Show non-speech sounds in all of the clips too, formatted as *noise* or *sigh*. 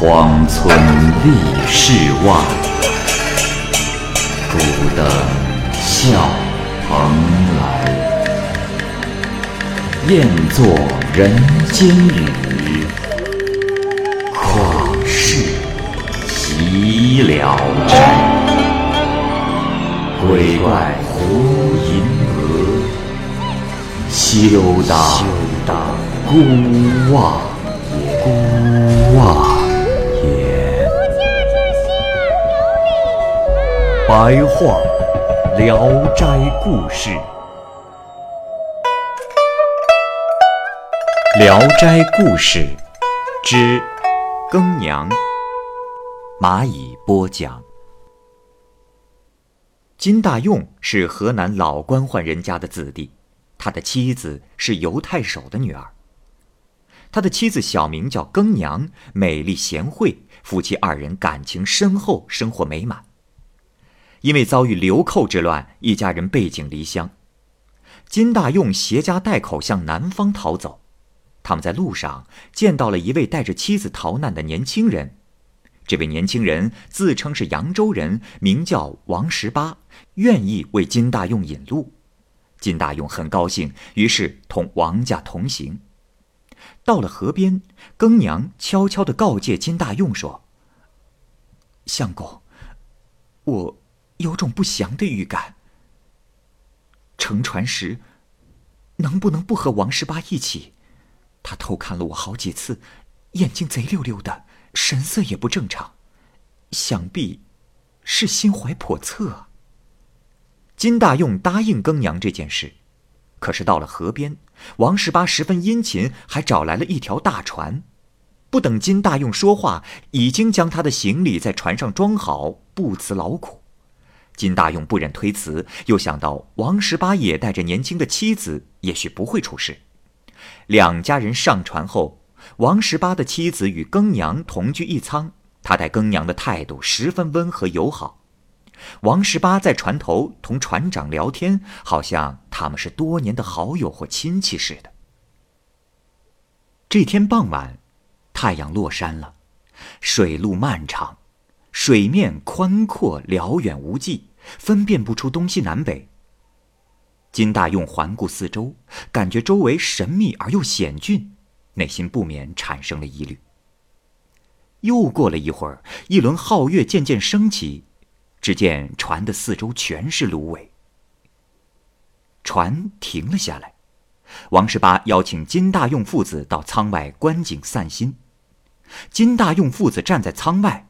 荒村立世外，孤灯笑蓬莱。雁作人间雨，旷世岂了斋。鬼怪胡银娥，休当孤望也。孤望白话《聊斋故事》，《聊斋故事》之更娘，蚂蚁播讲。金大用是河南老官宦人家的子弟，他的妻子是犹太守的女儿。他的妻子小名叫更娘，美丽贤惠，夫妻二人感情深厚，生活美满。因为遭遇流寇之乱，一家人背井离乡。金大用携家带口向南方逃走，他们在路上见到了一位带着妻子逃难的年轻人。这位年轻人自称是扬州人，名叫王十八，愿意为金大用引路。金大用很高兴，于是同王家同行。到了河边，更娘悄悄地告诫金大用说：“相公，我……”有种不祥的预感。乘船时，能不能不和王十八一起？他偷看了我好几次，眼睛贼溜溜的，神色也不正常，想必是心怀叵测。金大用答应更娘这件事，可是到了河边，王十八十分殷勤，还找来了一条大船。不等金大用说话，已经将他的行李在船上装好，不辞劳苦。金大用不忍推辞，又想到王十八也带着年轻的妻子，也许不会出事。两家人上船后，王十八的妻子与更娘同居一舱，他待更娘的态度十分温和友好。王十八在船头同船长聊天，好像他们是多年的好友或亲戚似的。这天傍晚，太阳落山了，水路漫长，水面宽阔辽远无际。分辨不出东西南北。金大用环顾四周，感觉周围神秘而又险峻，内心不免产生了疑虑。又过了一会儿，一轮皓月渐渐升起，只见船的四周全是芦苇。船停了下来，王十八邀请金大用父子到舱外观景散心。金大用父子站在舱外。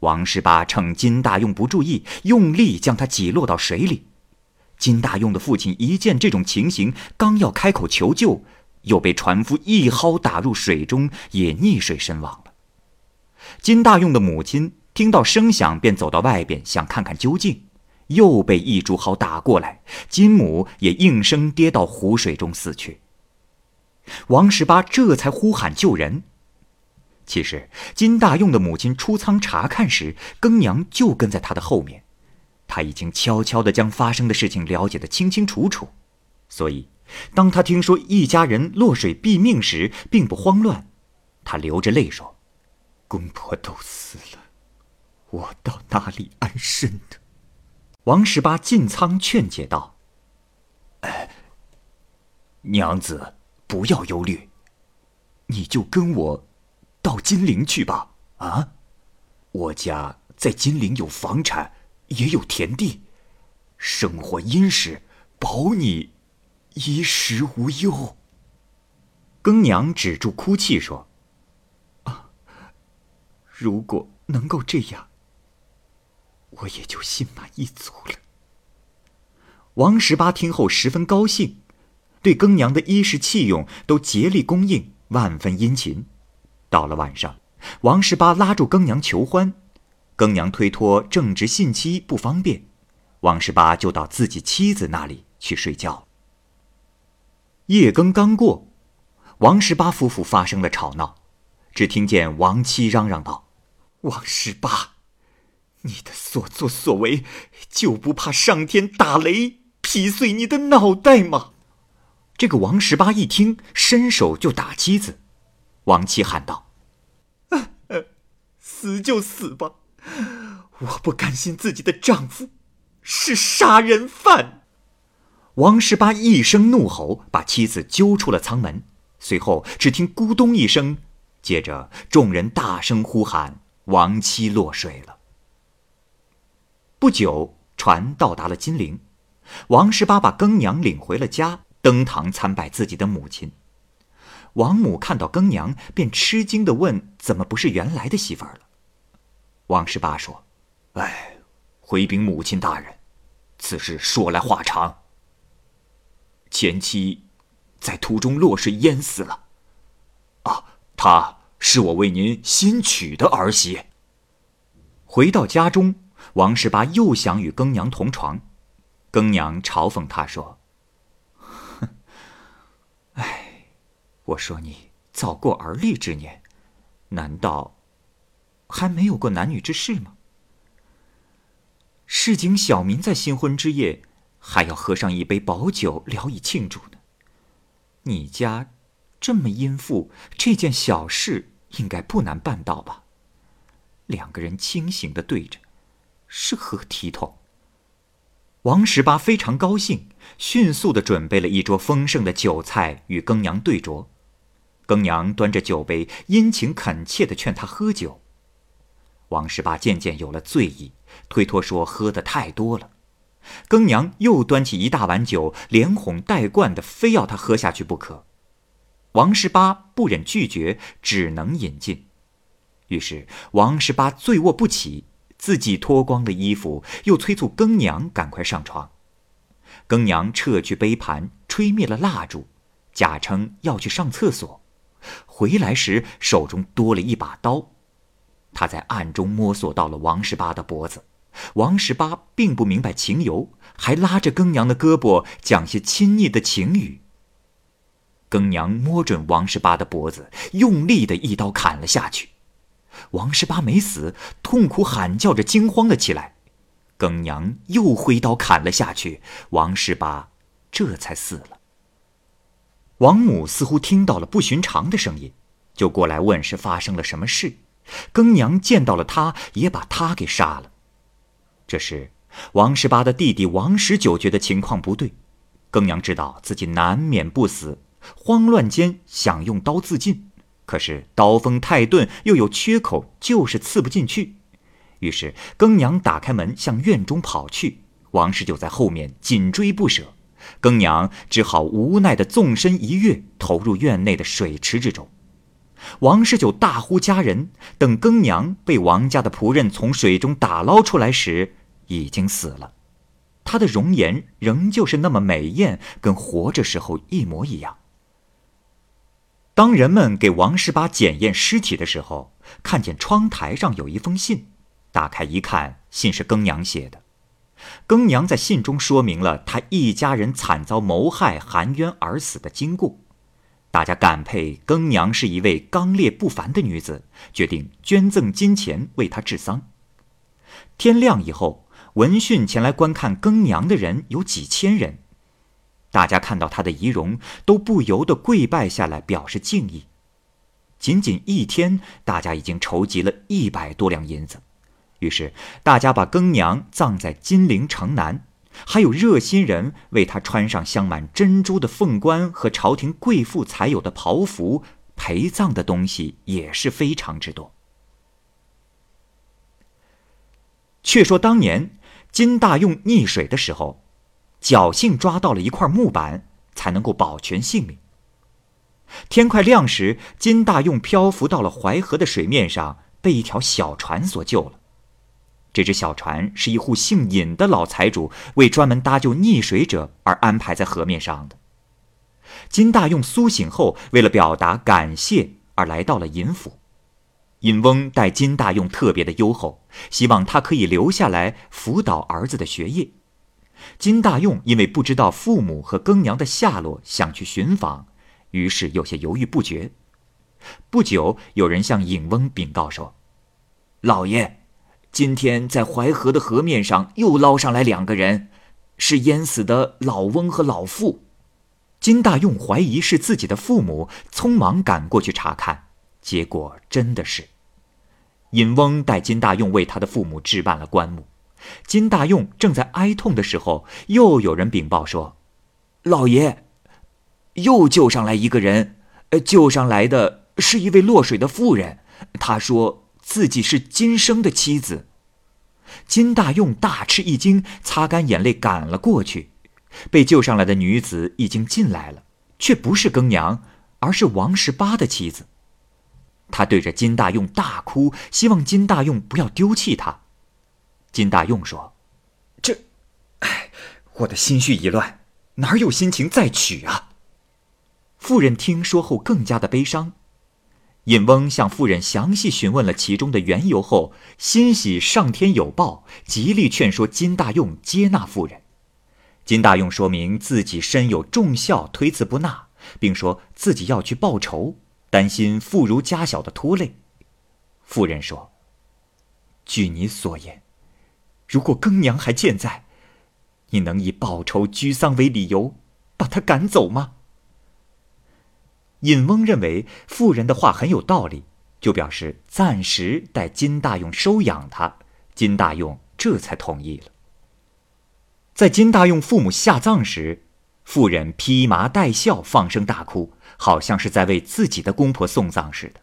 王十八趁金大用不注意，用力将他挤落到水里。金大用的父亲一见这种情形，刚要开口求救，又被船夫一篙打入水中，也溺水身亡了。金大用的母亲听到声响，便走到外边想看看究竟，又被一竹篙打过来，金母也应声跌到湖水中死去。王十八这才呼喊救人。其实，金大用的母亲出舱查看时，更娘就跟在他的后面。他已经悄悄地将发生的事情了解得清清楚楚，所以，当他听说一家人落水毙命时，并不慌乱。他流着泪说：“公婆都死了，我到哪里安身呢？”王十八进舱劝解道：“哎娘子，不要忧虑，你就跟我。”到金陵去吧，啊！我家在金陵有房产，也有田地，生活殷实，保你衣食无忧。更娘止住哭泣说：“啊，如果能够这样，我也就心满意足了。”王十八听后十分高兴，对更娘的衣食器用都竭力供应，万分殷勤。到了晚上，王十八拉住更娘求欢，更娘推脱正值信期不方便，王十八就到自己妻子那里去睡觉。夜更刚过，王十八夫妇发生了吵闹，只听见王妻嚷嚷道：“王十八，你的所作所为，就不怕上天打雷劈碎你的脑袋吗？”这个王十八一听，伸手就打妻子。王七喊道：“ *laughs* 死就死吧，我不甘心自己的丈夫是杀人犯。王十八一声怒吼，把妻子揪出了舱门。随后，只听咕咚一声，接着众人大声呼喊：“王妻落水了。”不久，船到达了金陵，王十八把庚娘领回了家，登堂参拜自己的母亲。王母看到庚娘，便吃惊地问：“怎么不是原来的媳妇儿了？”王十八说：“哎，回禀母亲大人，此事说来话长。”前妻在途中落水淹死了。啊，她是我为您新娶的儿媳。回到家中，王十八又想与庚娘同床，庚娘嘲讽他说：“哼，哎，我说你早过而立之年，难道还没有过男女之事吗？市井小民在新婚之夜。”还要喝上一杯薄酒，聊以庆祝呢。你家这么殷富，这件小事应该不难办到吧？两个人清醒的对着，是何体统？王十八非常高兴，迅速的准备了一桌丰盛的酒菜与庚娘对酌。庚娘端着酒杯，殷勤恳切地劝他喝酒。王十八渐渐有了醉意，推脱说喝得太多了。庚娘又端起一大碗酒，连哄带灌的，非要他喝下去不可。王十八不忍拒绝，只能饮尽。于是王十八醉卧不起，自己脱光了衣服，又催促庚娘赶快上床。庚娘撤去杯盘，吹灭了蜡烛，假称要去上厕所。回来时手中多了一把刀，他在暗中摸索到了王十八的脖子。王十八并不明白情由，还拉着庚娘的胳膊讲些亲昵的情语。庚娘摸准王十八的脖子，用力的一刀砍了下去。王十八没死，痛苦喊叫着惊慌了起来。庚娘又挥刀砍了下去，王十八这才死了。王母似乎听到了不寻常的声音，就过来问是发生了什么事。庚娘见到了他，也把他给杀了。这时，王十八的弟弟王十九觉得情况不对，庚娘知道自己难免不死，慌乱间想用刀自尽，可是刀锋太钝，又有缺口，就是刺不进去。于是，庚娘打开门向院中跑去，王十九在后面紧追不舍，更娘只好无奈的纵身一跃，投入院内的水池之中。王十九大呼家人，等更娘被王家的仆人从水中打捞出来时。已经死了，她的容颜仍旧是那么美艳，跟活着时候一模一样。当人们给王十八检验尸体的时候，看见窗台上有一封信，打开一看，信是更娘写的。庚娘在信中说明了她一家人惨遭谋害、含冤而死的经过。大家感佩庚娘是一位刚烈不凡的女子，决定捐赠金钱为她治丧。天亮以后。闻讯前来观看庚娘的人有几千人，大家看到她的仪容，都不由得跪拜下来表示敬意。仅仅一天，大家已经筹集了一百多两银子，于是大家把庚娘葬在金陵城南，还有热心人为她穿上镶满珍珠的凤冠和朝廷贵妇才有的袍服，陪葬的东西也是非常之多。却说当年。金大用溺水的时候，侥幸抓到了一块木板，才能够保全性命。天快亮时，金大用漂浮到了淮河的水面上，被一条小船所救了。这只小船是一户姓尹的老财主为专门搭救溺水者而安排在河面上的。金大用苏醒后，为了表达感谢而来到了尹府。尹翁待金大用特别的优厚，希望他可以留下来辅导儿子的学业。金大用因为不知道父母和庚娘的下落，想去寻访，于是有些犹豫不决。不久，有人向尹翁禀告说：“老爷，今天在淮河的河面上又捞上来两个人，是淹死的老翁和老妇。”金大用怀疑是自己的父母，匆忙赶过去查看。结果真的是，尹翁带金大用为他的父母置办了棺木。金大用正在哀痛的时候，又有人禀报说：“老爷，又救上来一个人。呃，救上来的是一位落水的妇人。他说自己是今生的妻子。”金大用大吃一惊，擦干眼泪赶了过去。被救上来的女子已经进来了，却不是更娘，而是王十八的妻子。他对着金大用大哭，希望金大用不要丢弃他。金大用说：“这，哎，我的心绪已乱，哪有心情再娶啊？”妇人听说后更加的悲伤。尹翁向妇人详细询问了其中的缘由后，欣喜上天有报，极力劝说金大用接纳妇人。金大用说明自己身有重孝，推辞不纳，并说自己要去报仇。担心妇孺家小的拖累，妇人说：“据你所言，如果更娘还健在，你能以报仇居丧为理由把她赶走吗？”尹翁认为妇人的话很有道理，就表示暂时带金大用收养他。金大用这才同意了。在金大用父母下葬时，妇人披麻戴孝，放声大哭。好像是在为自己的公婆送葬似的。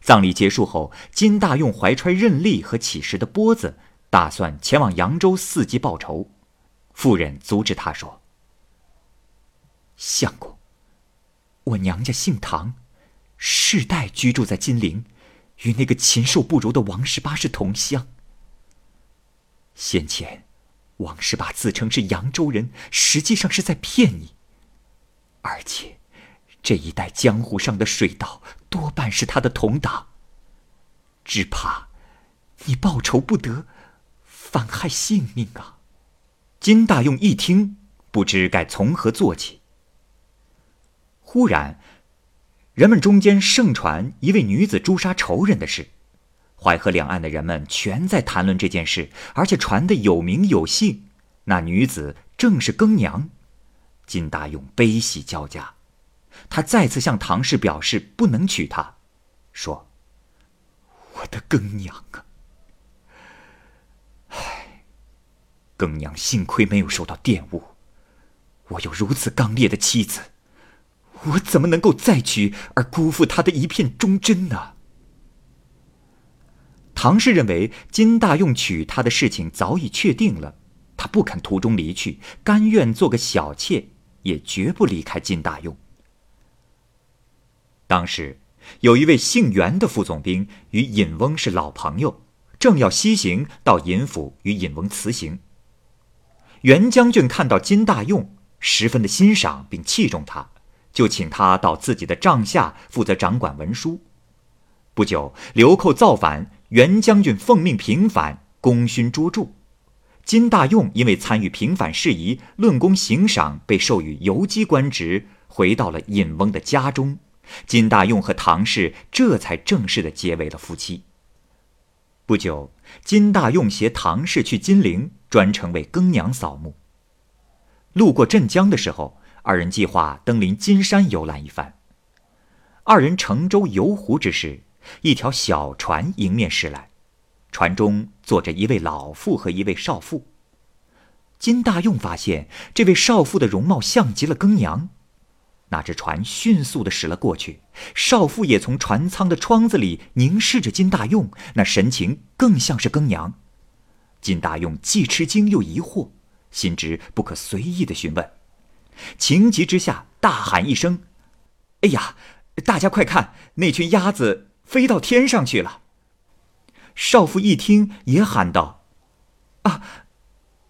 葬礼结束后，金大用怀揣任力和乞食的钵子，打算前往扬州伺机报仇。妇人阻止他说：“相公，我娘家姓唐，世代居住在金陵，与那个禽兽不如的王十八是同乡。先前，王十八自称是扬州人，实际上是在骗你，而且。”这一带江湖上的水道多半是他的同党，只怕你报仇不得，反害性命啊！金大用一听，不知该从何做起。忽然，人们中间盛传一位女子诛杀仇人的事，淮河两岸的人们全在谈论这件事，而且传得有名有姓。那女子正是更娘，金大勇悲喜交加。他再次向唐氏表示不能娶她，说：“我的更娘啊，唉，更娘幸亏没有受到玷污，我有如此刚烈的妻子，我怎么能够再娶而辜负他的一片忠贞呢？”唐氏认为金大用娶她的事情早已确定了，他不肯途中离去，甘愿做个小妾，也绝不离开金大用。当时，有一位姓袁的副总兵与尹翁是老朋友，正要西行到尹府与尹翁辞行。袁将军看到金大用，十分的欣赏并器重他，就请他到自己的帐下负责掌管文书。不久，流寇造反，袁将军奉命平反，功勋卓著。金大用因为参与平反事宜，论功行赏，被授予游击官职，回到了尹翁的家中。金大用和唐氏这才正式的结为了夫妻。不久，金大用携唐氏去金陵，专程为更娘扫墓。路过镇江的时候，二人计划登临金山游览一番。二人乘舟游湖之时，一条小船迎面驶来，船中坐着一位老妇和一位少妇。金大用发现这位少妇的容貌像极了更娘。那只船迅速的驶了过去，少妇也从船舱的窗子里凝视着金大用，那神情更像是更娘。金大用既吃惊又疑惑，心知不可随意的询问，情急之下大喊一声：“哎呀，大家快看，那群鸭子飞到天上去了！”少妇一听也喊道：“啊，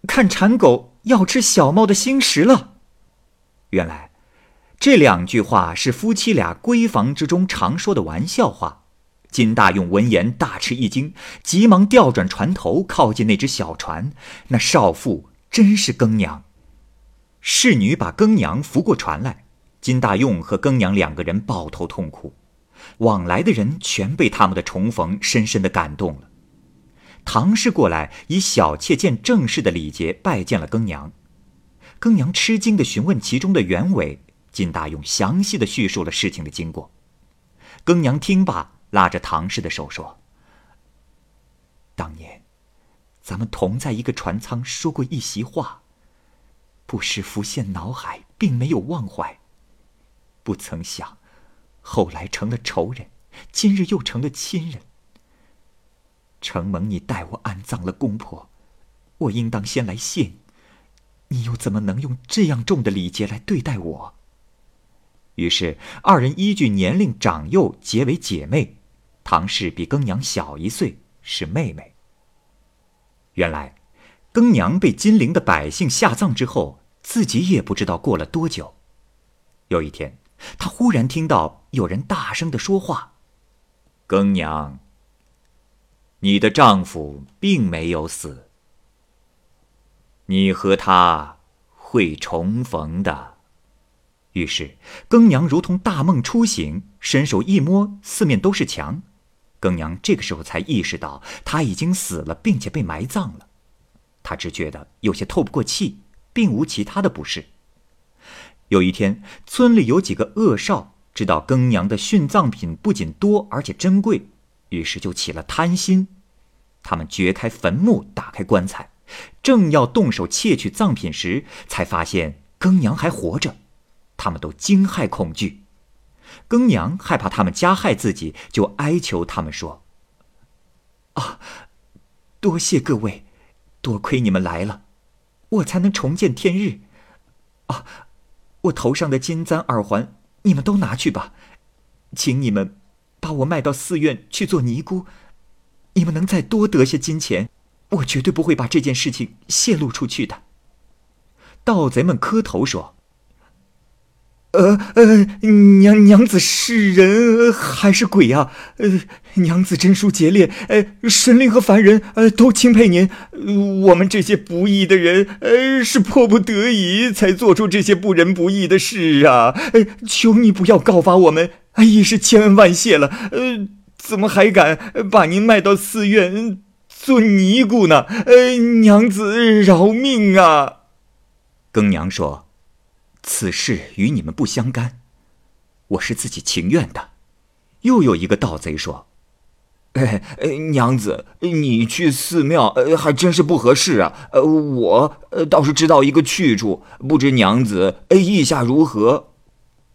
看馋狗要吃小猫的星食了！”原来。这两句话是夫妻俩闺房之中常说的玩笑话。金大勇闻言大吃一惊，急忙调转船头，靠近那只小船。那少妇真是更娘。侍女把更娘扶过船来，金大用和更娘两个人抱头痛哭。往来的人全被他们的重逢深深的感动了。唐氏过来，以小妾见正室的礼节拜见了更娘。更娘吃惊的询问其中的原委。金大用详细的叙述了事情的经过。更娘听罢，拉着唐氏的手说：“当年，咱们同在一个船舱说过一席话，不时浮现脑海，并没有忘怀。不曾想，后来成了仇人，今日又成了亲人。承蒙你代我安葬了公婆，我应当先来谢你，你又怎么能用这样重的礼节来对待我？于是二人依据年龄长幼结为姐妹，唐氏比庚娘小一岁，是妹妹。原来，庚娘被金陵的百姓下葬之后，自己也不知道过了多久。有一天，她忽然听到有人大声的说话：“庚娘。”你的丈夫并没有死，你和他会重逢的。于是，庚娘如同大梦初醒，伸手一摸，四面都是墙。庚娘这个时候才意识到，他已经死了，并且被埋葬了。他只觉得有些透不过气，并无其他的不适。有一天，村里有几个恶少知道庚娘的殉葬品不仅多，而且珍贵，于是就起了贪心。他们掘开坟墓，打开棺材，正要动手窃取葬品时，才发现庚娘还活着。他们都惊骇恐惧。庚娘害怕他们加害自己，就哀求他们说：“啊，多谢各位，多亏你们来了，我才能重见天日。啊，我头上的金簪、耳环，你们都拿去吧，请你们把我卖到寺院去做尼姑。”你们能再多得些金钱，我绝对不会把这件事情泄露出去的。盗贼们磕头说：“呃呃，娘娘子是人还是鬼啊？呃，娘子真淑节烈，呃，神灵和凡人呃都钦佩您。我们这些不义的人，呃，是迫不得已才做出这些不仁不义的事啊！呃，求你不要告发我们，已是千恩万谢了。呃。”怎么还敢把您卖到寺院做尼姑呢？呃，娘子饶命啊！庚娘说：“此事与你们不相干，我是自己情愿的。”又有一个盗贼说：“哎，娘子，你去寺庙还真是不合适啊。呃，我倒是知道一个去处，不知娘子意下如何？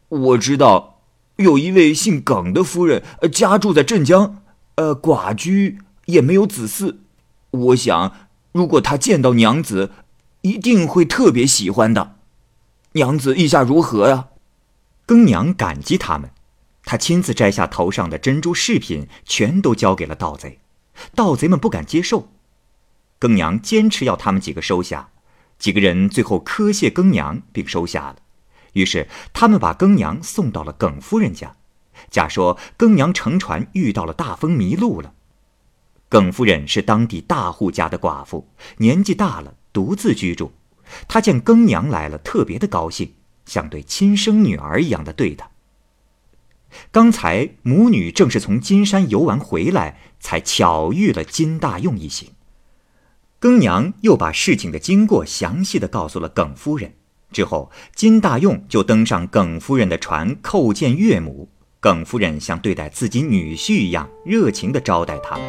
我知道。”有一位姓耿的夫人，家住在镇江，呃，寡居，也没有子嗣。我想，如果他见到娘子，一定会特别喜欢的。娘子意下如何呀？庚娘感激他们，她亲自摘下头上的珍珠饰品，全都交给了盗贼。盗贼们不敢接受，庚娘坚持要他们几个收下。几个人最后磕谢庚娘，并收下了。于是，他们把庚娘送到了耿夫人家，假说庚娘乘船遇到了大风迷路了。耿夫人是当地大户家的寡妇，年纪大了，独自居住。他见庚娘来了，特别的高兴，像对亲生女儿一样的对她。刚才母女正是从金山游玩回来，才巧遇了金大用一行。庚娘又把事情的经过详细的告诉了耿夫人。之后，金大用就登上耿夫人的船，叩见岳母。耿夫人像对待自己女婿一样热情地招待他们。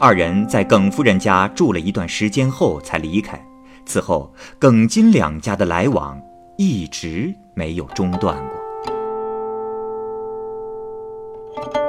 二人在耿夫人家住了一段时间后才离开。此后，耿金两家的来往一直没有中断过。